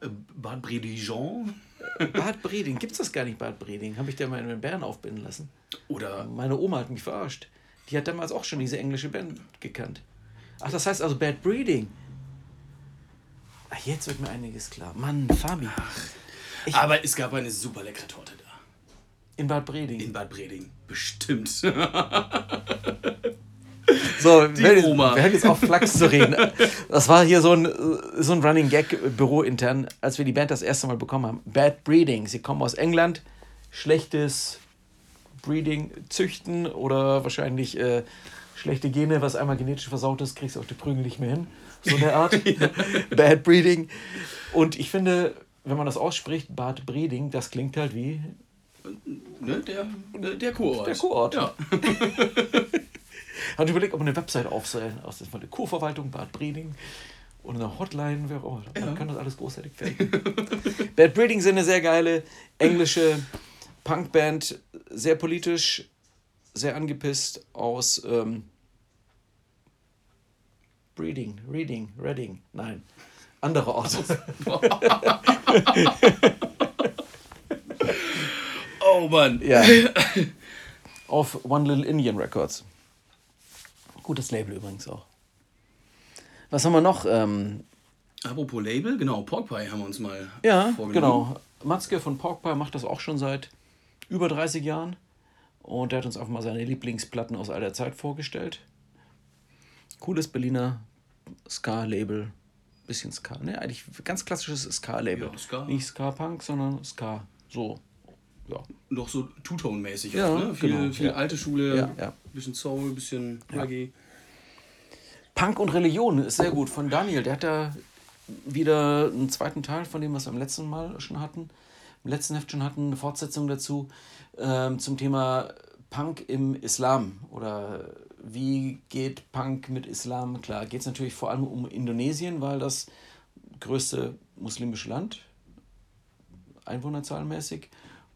Äh, Bad Bredigeon? *laughs* Bad Breding. Gibt's das gar nicht, Bad Breding? Habe ich da mal in den Bären aufbinden lassen. Oder, Meine Oma hat mich verarscht. Die hat damals auch schon diese englische Band gekannt. Ach, das heißt also Bad Breeding. Ach, jetzt wird mir einiges klar. Mann, Fabi. Ich- aber es gab eine super leckere Torte da. In Bad Breding. In Bad Breding. Bestimmt. So, Die wir, Oma. wir hören jetzt auf Flachs zu reden. Das war hier so ein, so ein Running Gag äh, Büro intern, als wir die Band das erste Mal bekommen haben. Bad Breeding. Sie kommen aus England. Schlechtes Breeding züchten oder wahrscheinlich äh, schlechte Gene, was einmal genetisch versaut ist, kriegst du auf die Prügel nicht mehr hin. So eine Art. *laughs* Bad Breeding. Und ich finde, wenn man das ausspricht, Bad Breeding, das klingt halt wie ne, der, der, der Kurort. Der Kurort. Ja. *laughs* Hat überlegt, ob man eine Website aufstellen, aus der der Kurverwaltung Bad Breeding und eine Hotline, wer auch immer. Man kann das alles großartig fertigen. *laughs* Bad Breeding sind eine sehr geile englische Punkband, sehr politisch, sehr angepisst aus ähm, Breeding, Reading, Reading, nein, andere Ort. *laughs* Oh Mann. ja. *laughs* Auf One Little Indian Records. Gutes Label übrigens auch. Was haben wir noch? Ähm, Apropos Label, genau, Porkpie haben wir uns mal Ja, genau. Matzke von Porkpie macht das auch schon seit über 30 Jahren. Und er hat uns auch mal seine Lieblingsplatten aus all der Zeit vorgestellt. Cooles Berliner Ska-Label. Bisschen Ska, ne? Eigentlich ganz klassisches Ska-Label. Ja, Ska. Nicht Ska-Punk, sondern Ska. So. Ja. Noch so Two-Tone-mäßig. Ja, auch, ne? Viel, genau, viel ja. alte Schule, Ja, ja. bisschen Soul, bisschen Reggae. Punk und Religion ist sehr gut von Daniel. Der hat da wieder einen zweiten Teil von dem, was wir im letzten Mal schon hatten. Im letzten Heft schon hatten, eine Fortsetzung dazu ähm, zum Thema Punk im Islam oder wie geht Punk mit Islam klar. Geht es natürlich vor allem um Indonesien, weil das größte muslimische Land, einwohnerzahlmäßig,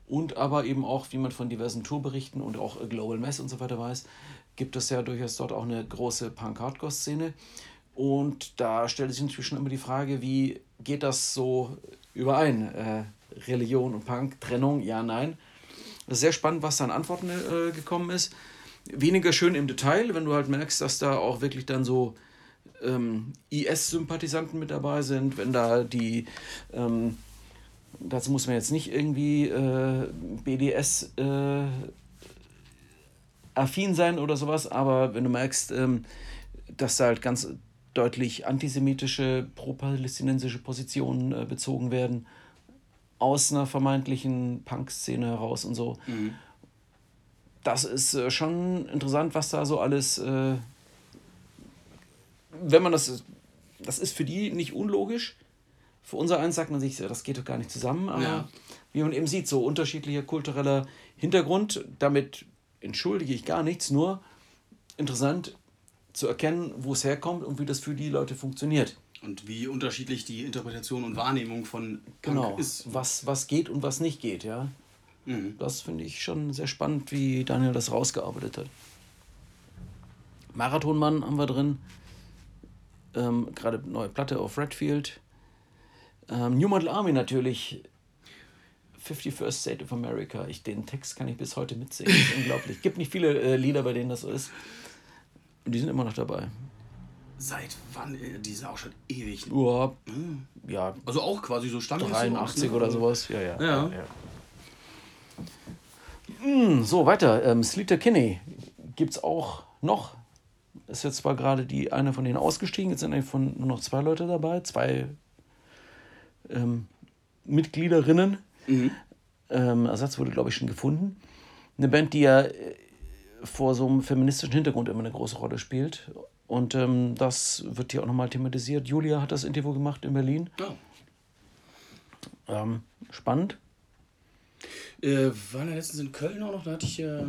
und aber eben auch, wie man von diversen Tourberichten und auch Global Mess und so weiter weiß, gibt es ja durchaus dort auch eine große Punk-Hardcore-Szene. Und da stellt sich natürlich schon immer die Frage, wie geht das so überein? Äh, Religion und Punk, Trennung, ja, nein. Das ist sehr spannend, was da an Antworten äh, gekommen ist. Weniger schön im Detail, wenn du halt merkst, dass da auch wirklich dann so ähm, IS-Sympathisanten mit dabei sind, wenn da die, ähm, dazu muss man jetzt nicht irgendwie äh, BDS äh, affin sein oder sowas, aber wenn du merkst, ähm, dass da halt ganz deutlich antisemitische, pro-palästinensische Positionen äh, bezogen werden, aus einer vermeintlichen Punk-Szene heraus und so. Das ist äh, schon interessant, was da so alles, äh, wenn man das, das ist für die nicht unlogisch. Für unser eins sagt man sich, das geht doch gar nicht zusammen, aber Ja. wie man eben sieht, so unterschiedlicher kultureller Hintergrund. Damit entschuldige ich gar nichts, nur interessant zu erkennen, wo es herkommt und wie das für die Leute funktioniert. Und wie unterschiedlich die Interpretation und Wahrnehmung von Punk genau, ist. Was, was geht und was nicht geht, ja. Mhm. Das finde ich schon sehr spannend, wie Daniel das rausgearbeitet hat. Marathonmann haben wir drin. Ähm, Gerade neue Platte auf Redfield. Ähm, New Model Army natürlich. 51st State of America. Ich, den Text kann ich bis heute mitsingen. Das ist *laughs* unglaublich. Gibt nicht viele äh, Lieder, bei denen das so ist. Und die sind immer noch dabei. Seit wann? Äh, die sind auch schon ewig. Ja. ja. Also auch quasi so Stand 83 ne? oder sowas. Ja, ja. ja. ja. Mm, so, weiter. Ähm, Sleater Kinney gibt es auch noch. Ist jetzt zwar gerade die eine von denen ausgestiegen, jetzt sind eigentlich von nur noch zwei Leute dabei, zwei ähm, Mitgliederinnen. Mhm. Ähm, Ersatz wurde, glaube ich, schon gefunden. Eine Band, die ja äh, vor so einem feministischen Hintergrund immer eine große Rolle spielt. Und ähm, das wird hier auch nochmal thematisiert. Julia hat das Interview gemacht in Berlin. Oh. Ähm, spannend. Äh, waren ja letztens in Köln auch noch, da hatte ich äh,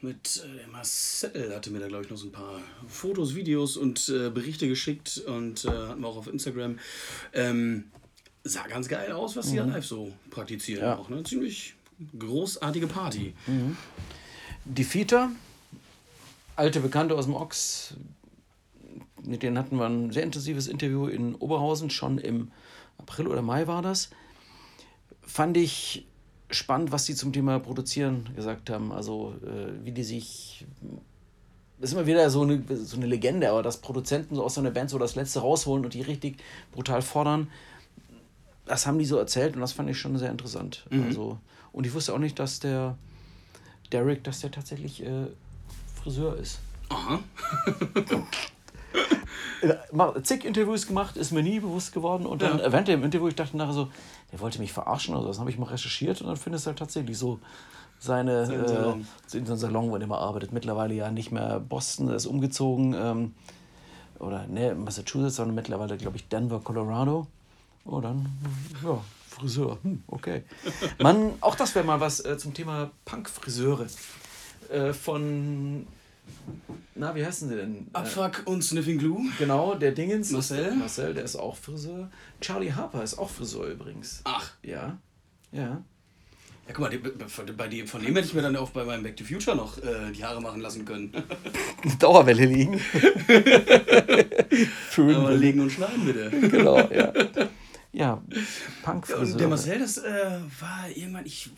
mit äh, Marcel, hatte mir da glaube ich noch so ein paar Fotos, Videos und äh, Berichte geschickt und äh, hatten wir auch auf Instagram. Ähm, sah ganz geil aus, was sie mhm. live so praktizieren. Ja. Auch, ne? Ziemlich großartige Party. Mhm. Die Fita, alte Bekannte aus dem Ochs, mit denen hatten wir ein sehr intensives Interview in Oberhausen, schon im April oder Mai war das. Fand ich spannend, was sie zum Thema Produzieren gesagt haben. Also, äh, wie die sich. Das ist immer wieder so eine, so eine Legende, aber dass Produzenten so aus so einer Band so das Letzte rausholen und die richtig brutal fordern, das haben die so erzählt und das fand ich schon sehr interessant. Mhm. Also, und ich wusste auch nicht, dass der Derek, dass der tatsächlich äh, Friseur ist. Aha. *laughs* zig Interviews gemacht, ist mir nie bewusst geworden. Und dann ja. während dem Interview, ich dachte nachher so, der wollte mich verarschen oder so. Das habe ich mal recherchiert und dann findest du halt tatsächlich so seine Sein Salon. Äh, in seinem Salon, wo er immer arbeitet. Mittlerweile ja nicht mehr Boston, er ist umgezogen. Ähm, oder ne, Massachusetts, sondern mittlerweile, glaube ich, Denver, Colorado. Oh, dann, ja, Friseur. Hm, okay. *laughs* Man, auch das wäre mal was äh, zum Thema Punk-Friseure. Äh, von na, wie heißen sie denn? Abfuck und Sniffing Glue. Genau, der Dingens. Marcel. Marcel, der ist auch Friseur. Charlie Harper ist auch Friseur übrigens. Ach. Ja. Ja. Ja, guck mal, bei dem, von dem hätte ich mir dann auch bei meinem Back to Future noch äh, die Haare machen lassen können. *laughs* Dauerwelle liegen. *laughs* Föhn Aber legen und schneiden bitte. Genau, ja. Ja, punk ja, Und der Marcel, das äh, war irgendwann, ich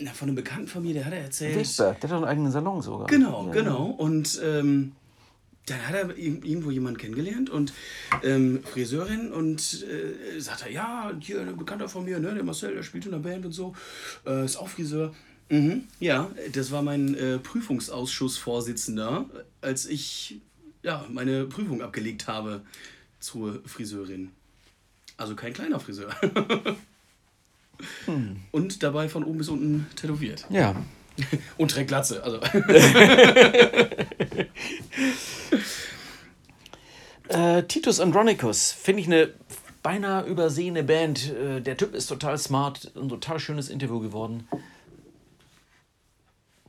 na, von einem Bekannten von mir, der hat er erzählt. Wildberg, der hat doch einen eigenen Salon sogar. Genau, ja, genau. Und ähm, dann hat er irgendwo jemanden kennengelernt und ähm, Friseurin und äh, sagt er, ja, hier ein Bekannter von mir, ne, der Marcel, der spielt in der Band und so, äh, ist auch Friseur. Mhm, ja, das war mein äh, Prüfungsausschussvorsitzender, als ich ja, meine Prüfung abgelegt habe zur Friseurin. Also kein kleiner Friseur. *laughs* Hm. Und dabei von oben bis unten tätowiert. Ja. *laughs* Und trägt Glatze. Also. *laughs* äh, Titus Andronicus, finde ich eine beinahe übersehene Band. Äh, der Typ ist total smart, ein total schönes Interview geworden.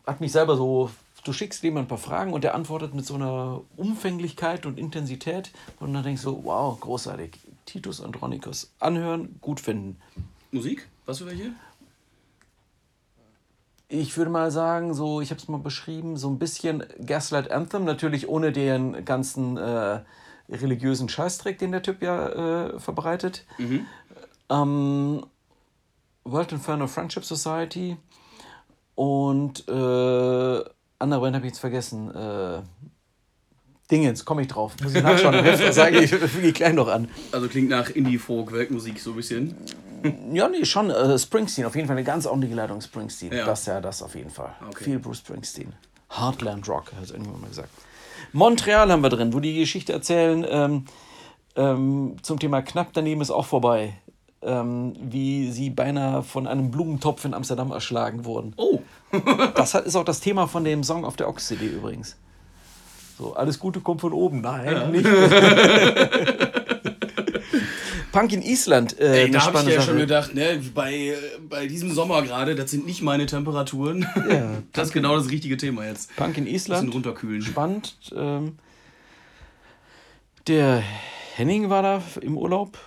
Hat mich selber so, du schickst ihm ein paar Fragen und der antwortet mit so einer Umfänglichkeit und Intensität und dann denkst du, wow, großartig. Titus Andronicus. Anhören, gut finden. Musik? Was für welche? Ich würde mal sagen, so, ich habe es mal beschrieben, so ein bisschen Gaslight Anthem, natürlich ohne den ganzen äh, religiösen Scheißdreck, den der Typ ja äh, verbreitet. Mhm. Ähm, World Inferno Friendship Society und äh, andere Band habe ich jetzt vergessen. Äh, Dingens, komme ich drauf. Muss ich nachschauen. das sage ich, *laughs* wie klein noch an. Also klingt nach Indie-Folk-Weltmusik so ein bisschen. *laughs* Ja, nee, schon. Äh, Springsteen, auf jeden Fall eine ganz ordentliche Leitung Springsteen. Ja. Das ja, das auf jeden Fall. Okay. Viel Bruce Springsteen. Heartland Rock, hat irgendwann mal gesagt. Montreal haben wir drin, wo die Geschichte erzählen, ähm, ähm, zum Thema knapp daneben ist auch vorbei. Ähm, wie sie beinahe von einem Blumentopf in Amsterdam erschlagen wurden. Oh! *laughs* das ist auch das Thema von dem Song auf der Ox-CD übrigens. So, alles Gute kommt von oben. Nein, ja. nicht. *laughs* Punk in Island. Äh, Ey, da habe ich ja Sache. schon gedacht, ne, bei, bei diesem Sommer gerade, das sind nicht meine Temperaturen. Ja, *laughs* das ist genau das richtige Thema jetzt. Punk in Island. Bisschen runterkühlen. Spannend. Ähm, der Henning war da im Urlaub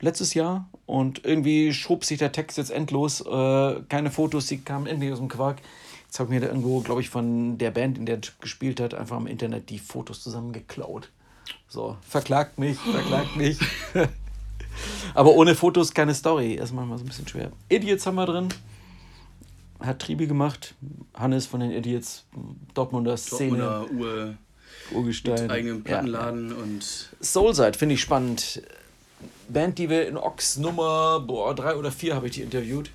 letztes Jahr und irgendwie schob sich der Text jetzt endlos. Äh, keine Fotos, die kamen endlich aus dem Quark. Jetzt habe ich mir da irgendwo, glaube ich, von der Band, in der er gespielt hat, einfach im Internet die Fotos zusammengeklaut. So, verklagt mich, verklagt mich. *laughs* Aber ohne Fotos keine Story. Erstmal mal so ein bisschen schwer. Idiots haben wir drin. Hat Triebe gemacht. Hannes von den Idiots, Dortmunder Szene. Dortmunder Ur Urgestein. Mit eigenem Plattenladen ja. und. Soulside finde ich spannend. Band, die wir in Ox Nummer boah, drei oder vier habe ich die interviewt.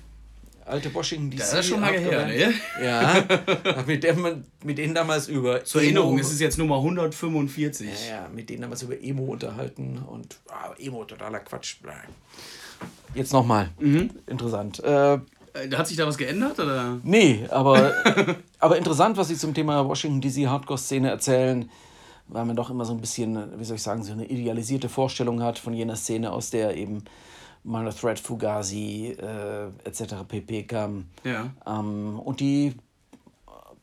Alte Washington DC. Das ist schon lange her, ne? Ja. *laughs* mit, dem, mit denen damals über. Zur Erinnerung, es ist jetzt Nummer 145. Ja, ja, mit denen damals über Emo unterhalten und ah, Emo, totaler Quatsch. Jetzt nochmal. Mhm. Interessant. Äh, hat sich da was geändert? Oder? Nee, aber, *laughs* aber interessant, was sie zum Thema Washington DC Hardcore-Szene erzählen weil man doch immer so ein bisschen, wie soll ich sagen, so eine idealisierte Vorstellung hat von jener Szene, aus der eben Minor Threat, Fugazi äh, etc. pp. kam. Ja. Ähm, und die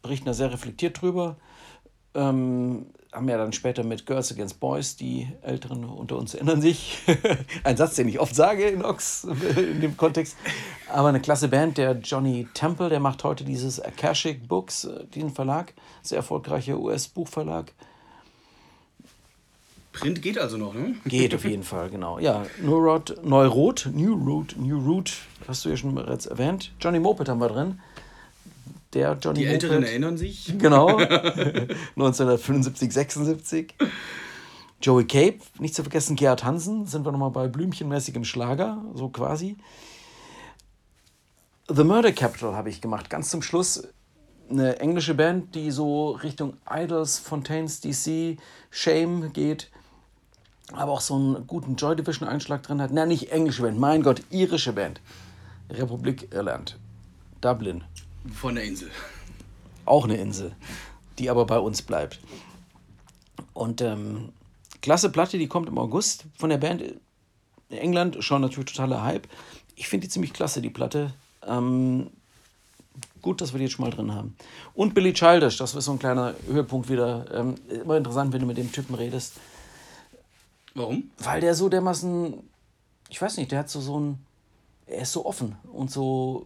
berichten da sehr reflektiert drüber. Ähm, haben ja dann später mit Girls Against Boys, die Älteren unter uns erinnern sich. *laughs* Ein Satz, den ich oft sage in Ox *laughs* in dem Kontext. Aber eine klasse Band, der Johnny Temple, der macht heute dieses Akashic Books, äh, diesen Verlag, sehr erfolgreicher US-Buchverlag. Print geht also noch, ne? Geht auf jeden Fall, genau. Ja, Neurot, Neurot, New Root, New Root, hast du ja schon bereits erwähnt. Johnny Moped haben wir drin. Der Johnny Die Moped, Älteren erinnern sich. Genau. *laughs* 1975, 76. Joey Cape, nicht zu vergessen, Gerhard Hansen, sind wir nochmal bei blümchenmäßigem Schlager, so quasi. The Murder Capital habe ich gemacht, ganz zum Schluss. Eine englische Band, die so Richtung Idols, Fontaines DC, Shame geht aber auch so einen guten Joy Division Einschlag drin hat. Na, nicht englische Band, mein Gott, irische Band. Republik Irland. Dublin. Von der Insel. Auch eine Insel, die aber bei uns bleibt. Und ähm, klasse Platte, die kommt im August von der Band in England, schon natürlich totaler Hype. Ich finde die ziemlich klasse, die Platte. Ähm, gut, dass wir die jetzt schon mal drin haben. Und Billy Childish, das ist so ein kleiner Höhepunkt wieder. Ähm, immer interessant, wenn du mit dem Typen redest. Warum? Weil der so dermaßen, ich weiß nicht, der hat so so ein, er ist so offen und so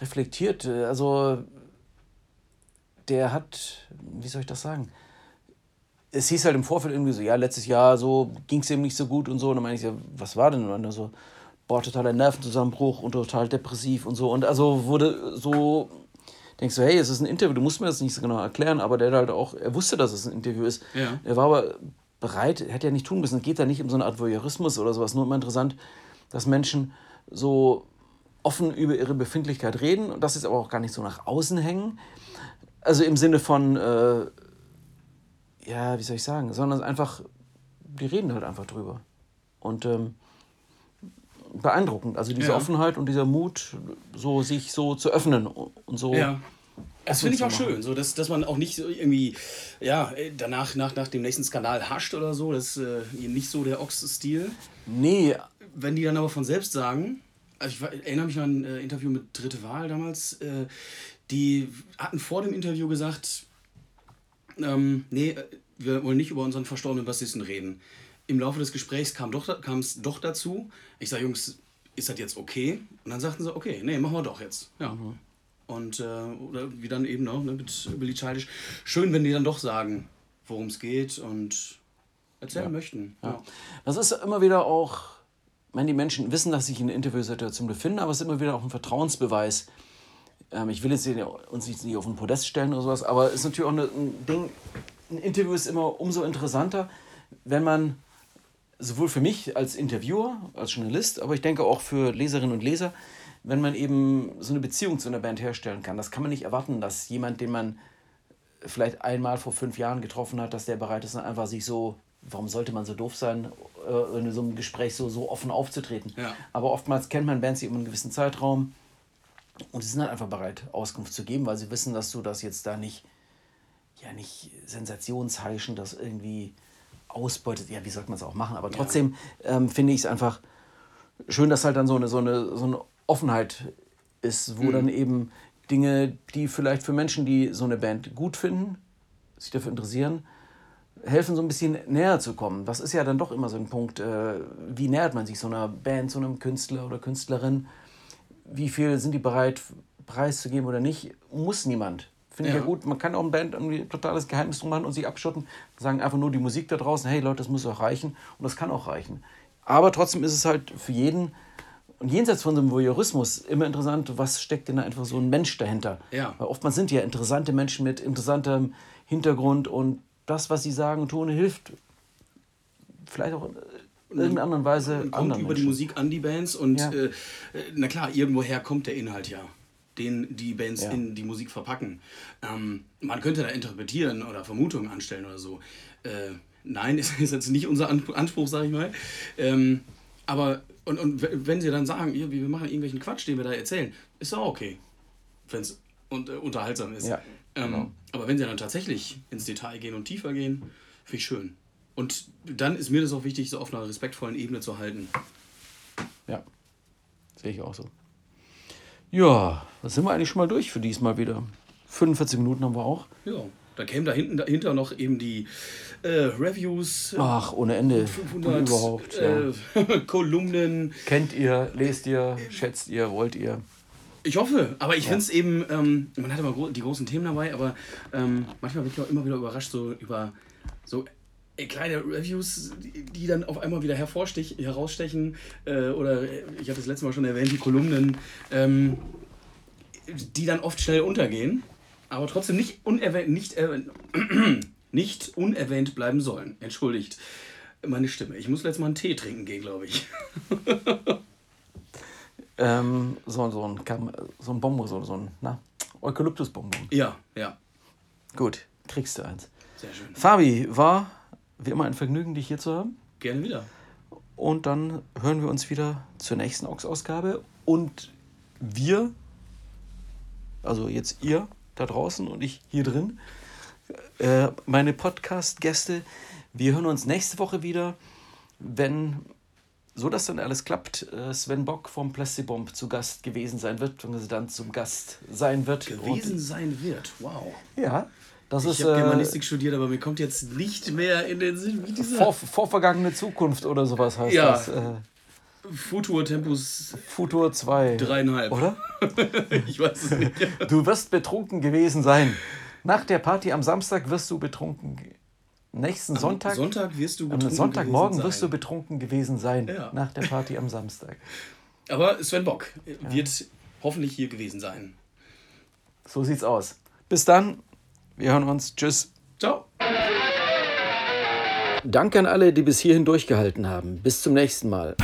reflektiert. Also der hat, wie soll ich das sagen? Es hieß halt im Vorfeld irgendwie so, ja, letztes Jahr so ging es ihm nicht so gut und so. Und dann meine ich, ja, was war denn? Und dann so, boah, totaler Nervenzusammenbruch und total depressiv und so. Und also wurde so, denkst du, hey, es ist ein Interview, du musst mir das nicht so genau erklären, aber der halt auch, er wusste, dass es ein Interview ist. Ja. Er war aber bereit, hätte ja nicht tun müssen. Es geht da nicht um so eine Art Voyeurismus oder sowas. Nur immer interessant, dass Menschen so offen über ihre Befindlichkeit reden und das ist aber auch gar nicht so nach außen hängen. Also im Sinne von, äh, ja, wie soll ich sagen, sondern einfach, die reden halt einfach drüber. Und ähm, beeindruckend. Also diese ja. Offenheit und dieser Mut, so sich so zu öffnen und so. Ja. Das finde ich auch schön, so dass, dass man auch nicht so irgendwie, ja, danach nach, nach dem nächsten Skandal hascht oder so. Das ist äh, nicht so der Ochs-Stil. Nee. Wenn die dann aber von selbst sagen, also ich erinnere mich an ein äh, Interview mit Dritte Wahl damals, äh, die hatten vor dem Interview gesagt, ähm, nee, äh, wir wollen nicht über unseren verstorbenen Bassisten reden. Im Laufe des Gesprächs kam es doch, doch dazu. Ich sage, Jungs, ist das jetzt okay? Und dann sagten sie, okay, nee, machen wir doch jetzt. Ja. Mhm. Und äh, oder wie dann eben noch ne, mit Billy Childish. Schön, wenn die dann doch sagen, worum es geht und erzählen ja. möchten. Ja. ja. Das ist immer wieder auch, wenn die Menschen wissen, dass sich in einer Interviewsituation befinden, aber es ist immer wieder auch ein Vertrauensbeweis. Ähm, ich will jetzt uns nicht auf den Podest stellen oder sowas, aber es ist natürlich auch ein Ding, ein Interview ist immer umso interessanter, wenn man sowohl für mich als Interviewer, als Journalist, aber ich denke auch für Leserinnen und Leser, wenn man eben so eine Beziehung zu einer Band herstellen kann. Das kann man nicht erwarten, dass jemand, den man vielleicht einmal vor fünf Jahren getroffen hat, dass der bereit ist, einfach sich so, warum sollte man so doof sein, äh, in so einem Gespräch so, so offen aufzutreten. Ja. Aber oftmals kennt man Bands über einen gewissen Zeitraum und sie sind halt einfach bereit, Auskunft zu geben, weil sie wissen, dass du das jetzt da nicht, ja nicht sensationsheischend, das irgendwie ausbeutet. Ja, wie sollte man es auch machen? Aber trotzdem ähm, finde ich es einfach schön, dass halt dann so eine, so eine, so eine Offenheit ist, wo dann eben Dinge, die vielleicht für Menschen, die so eine Band gut finden, sich dafür interessieren, helfen, so ein bisschen näher zu kommen. Das ist ja dann doch immer so ein Punkt, äh, wie nähert man sich so einer Band, so einem Künstler oder Künstlerin? Wie viel sind die bereit, preiszugeben oder nicht? Muss niemand. Finde ich Ja. gut. Man kann auch eine Band irgendwie ein totales Geheimnis drum machen und sich abschotten, sagen einfach nur die Musik da draußen, hey Leute, das muss auch reichen. Und das kann auch reichen. Aber trotzdem ist es halt für jeden und jenseits von so einem Voyeurismus immer interessant, was steckt denn da einfach so ein Mensch dahinter? Ja. Weil oftmals sind ja interessante Menschen mit interessantem Hintergrund und das, was sie sagen und tun, hilft vielleicht auch in irgendeiner anderen Weise Und kommt über die Menschen. Musik an die Bands und Ja. äh, äh, na klar, irgendwoher kommt der Inhalt ja, den die Bands Ja. in die Musik verpacken. Ähm, man könnte da interpretieren oder Vermutungen anstellen oder so. Äh, nein, ist, *laughs* ist jetzt nicht unser An- Anspruch, sag ich mal. Ähm, aber und, und wenn sie dann sagen, wir machen irgendwelchen Quatsch, den wir da erzählen, ist auch okay, wenn es und, äh, unterhaltsam ist. Ja, ähm, genau. Aber wenn sie dann tatsächlich ins Detail gehen und tiefer gehen, finde ich schön. Und dann ist mir das auch wichtig, so auf einer respektvollen Ebene zu halten. Ja, sehe ich auch so. Ja, da sind wir eigentlich schon mal durch für diesmal wieder. 45 Minuten haben wir auch. Ja, da kämen da hinten dahinter noch eben die äh, Reviews, Ach, ohne Ende. 500 Und überhaupt. Ja. äh, *laughs* Kolumnen. Kennt ihr, lest ihr, schätzt ihr, wollt ihr? Ich hoffe, aber ich finde es eben, ähm, man hat immer gro die großen Themen dabei, aber ähm, manchmal bin ich auch immer wieder überrascht, so über so äh, kleine Reviews, die, die dann auf einmal wieder herausstechen. Äh, oder ich hatte das letzte Mal schon erwähnt, die Kolumnen, ähm, die dann oft schnell untergehen, aber trotzdem nicht unerwähnt, nicht, erwähnt, *clears throat* nicht unerwähnt bleiben sollen. Entschuldigt meine Stimme. Ich muss jetzt mal einen Tee trinken gehen, glaube ich. *laughs* Ähm, so, so, ein, so ein Bonbon, so, so ein na, Eukalyptusbonbon. Ja, ja, Gut, kriegst du eins. sehr schön. Fabi, war wie immer ein Vergnügen, dich hier zu haben. Gerne wieder. Und dann hören wir uns wieder zur nächsten Ox-Ausgabe. Und wir, also jetzt ihr da draußen und ich hier drin, äh, meine Podcast-Gäste, wir hören uns nächste Woche wieder, wenn, so dass dann alles klappt, äh, Sven Bock vom Plastibomb zu Gast gewesen sein wird, beziehungsweise dann zum Gast sein wird. gewesen sein wird. Wow. Ja, das Ich habe äh, Germanistik studiert, aber mir kommt jetzt nicht mehr in den Sinn, wie dieser vor, vorvergangene Zukunft oder sowas heißt Ja. das. Äh, Futur Tempus Futur 2. dreieinhalb. Oder? *laughs* ich weiß es nicht. Du wirst betrunken gewesen sein. Nach der Party am Samstag wirst du betrunken. Nächsten Sonntag, Sonntag wirst du am betrunken Sonntagmorgen gewesen wirst du betrunken gewesen sein. Ja. Nach der Party am Samstag. Aber Sven Bock wird hoffentlich hier gewesen sein. So sieht's aus. Bis dann. Wir hören uns. Tschüss. Ciao. Danke an alle, die bis hierhin durchgehalten haben. Bis zum nächsten Mal.